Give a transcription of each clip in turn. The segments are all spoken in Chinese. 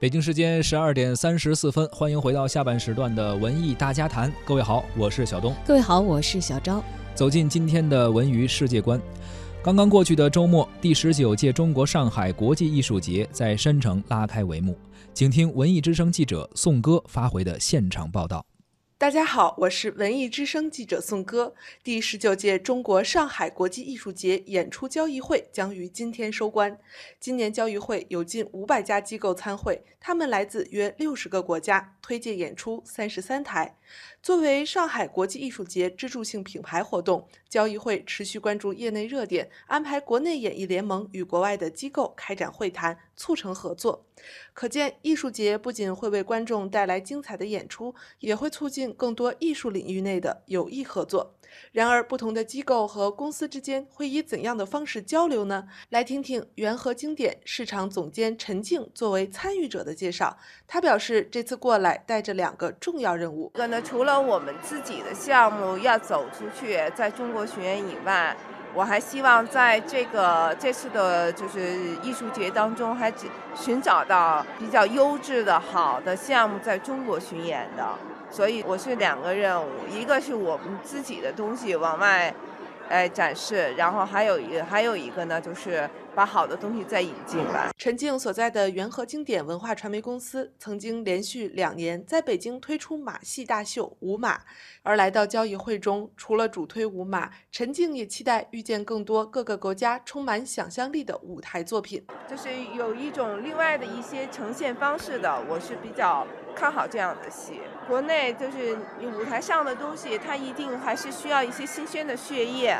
北京时间十二点三十四分，欢迎回到下半时段的文艺大家谈。各位好，我是小东。各位好，我是小昭。走进今天的文娱世界观。刚刚过去的周末，第十九届中国上海国际艺术节在山城拉开帷幕。请听文艺之声记者宋歌发回的现场报道。大家好，我是文艺之声记者宋歌。第十九届中国上海国际艺术节演出交易会将于今天收官。今年交易会有近五百家机构参会，他们来自约六十个国家，推介演出三十三台。作为上海国际艺术节支柱性品牌活动，交易会持续关注业内热点，安排国内演艺联盟与国外的机构开展会谈，促成合作。可见，艺术节不仅会为观众带来精彩的演出，也会促进更多艺术领域内的有益合作。然而，不同的机构和公司之间会以怎样的方式交流呢？来听听元和经典市场总监陈静作为参与者的介绍。他表示，这次过来带着两个重要任务。这个呢，除了我们自己的项目要走出去，在中国巡演以外，我还希望在这个这次的就是艺术节当中，还寻找到比较优质的好的项目在中国巡演的。所以我是两个任务，一个是我们自己的东西往外，哎展示，然后还有一还有一个呢，就是把好的东西再引进来。陈静所在的元和经典文化传媒公司，曾经连续两年在北京推出马戏大秀《舞马》，而来到交易会中，除了主推舞马，陈静也期待遇见更多各个国家充满想象力的舞台作品，就是有一种另外的一些呈现方式的，我是比较。看好这样的戏，国内就是舞台上的东西，它一定还是需要一些新鲜的血液。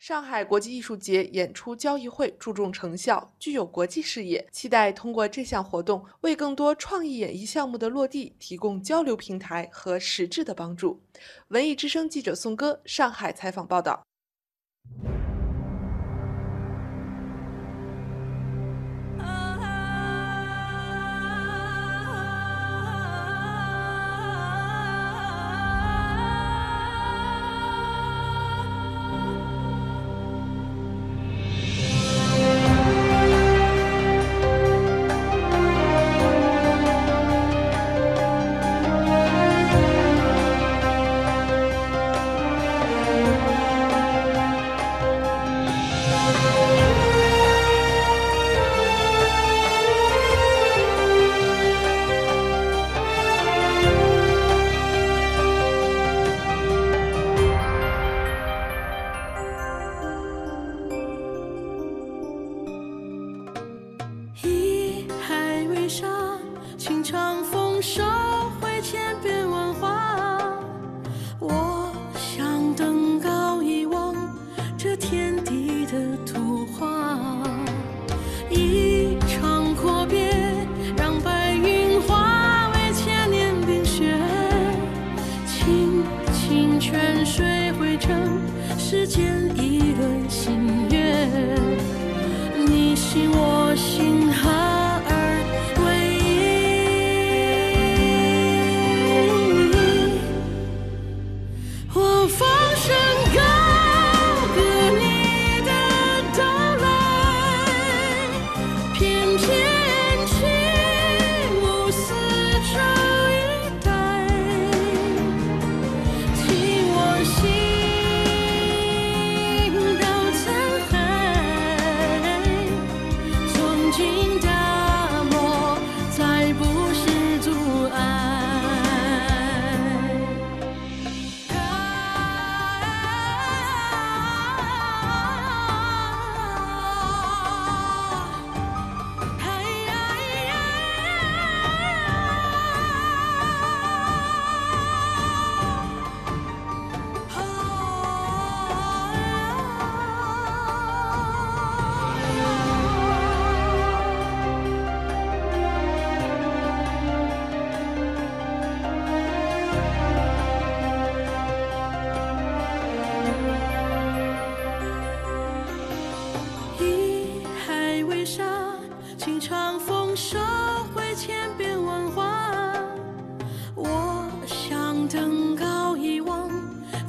上海国际艺术节演出交易会注重成效，具有国际视野，期待通过这项活动为更多创意演艺项目的落地提供交流平台和实质的帮助。文艺之声记者宋歌上海采访报道。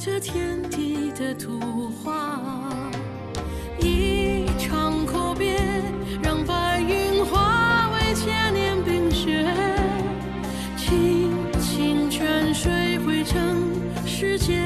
这天地的图画一场阔别让白云化为千年冰雪清清泉水汇成世界。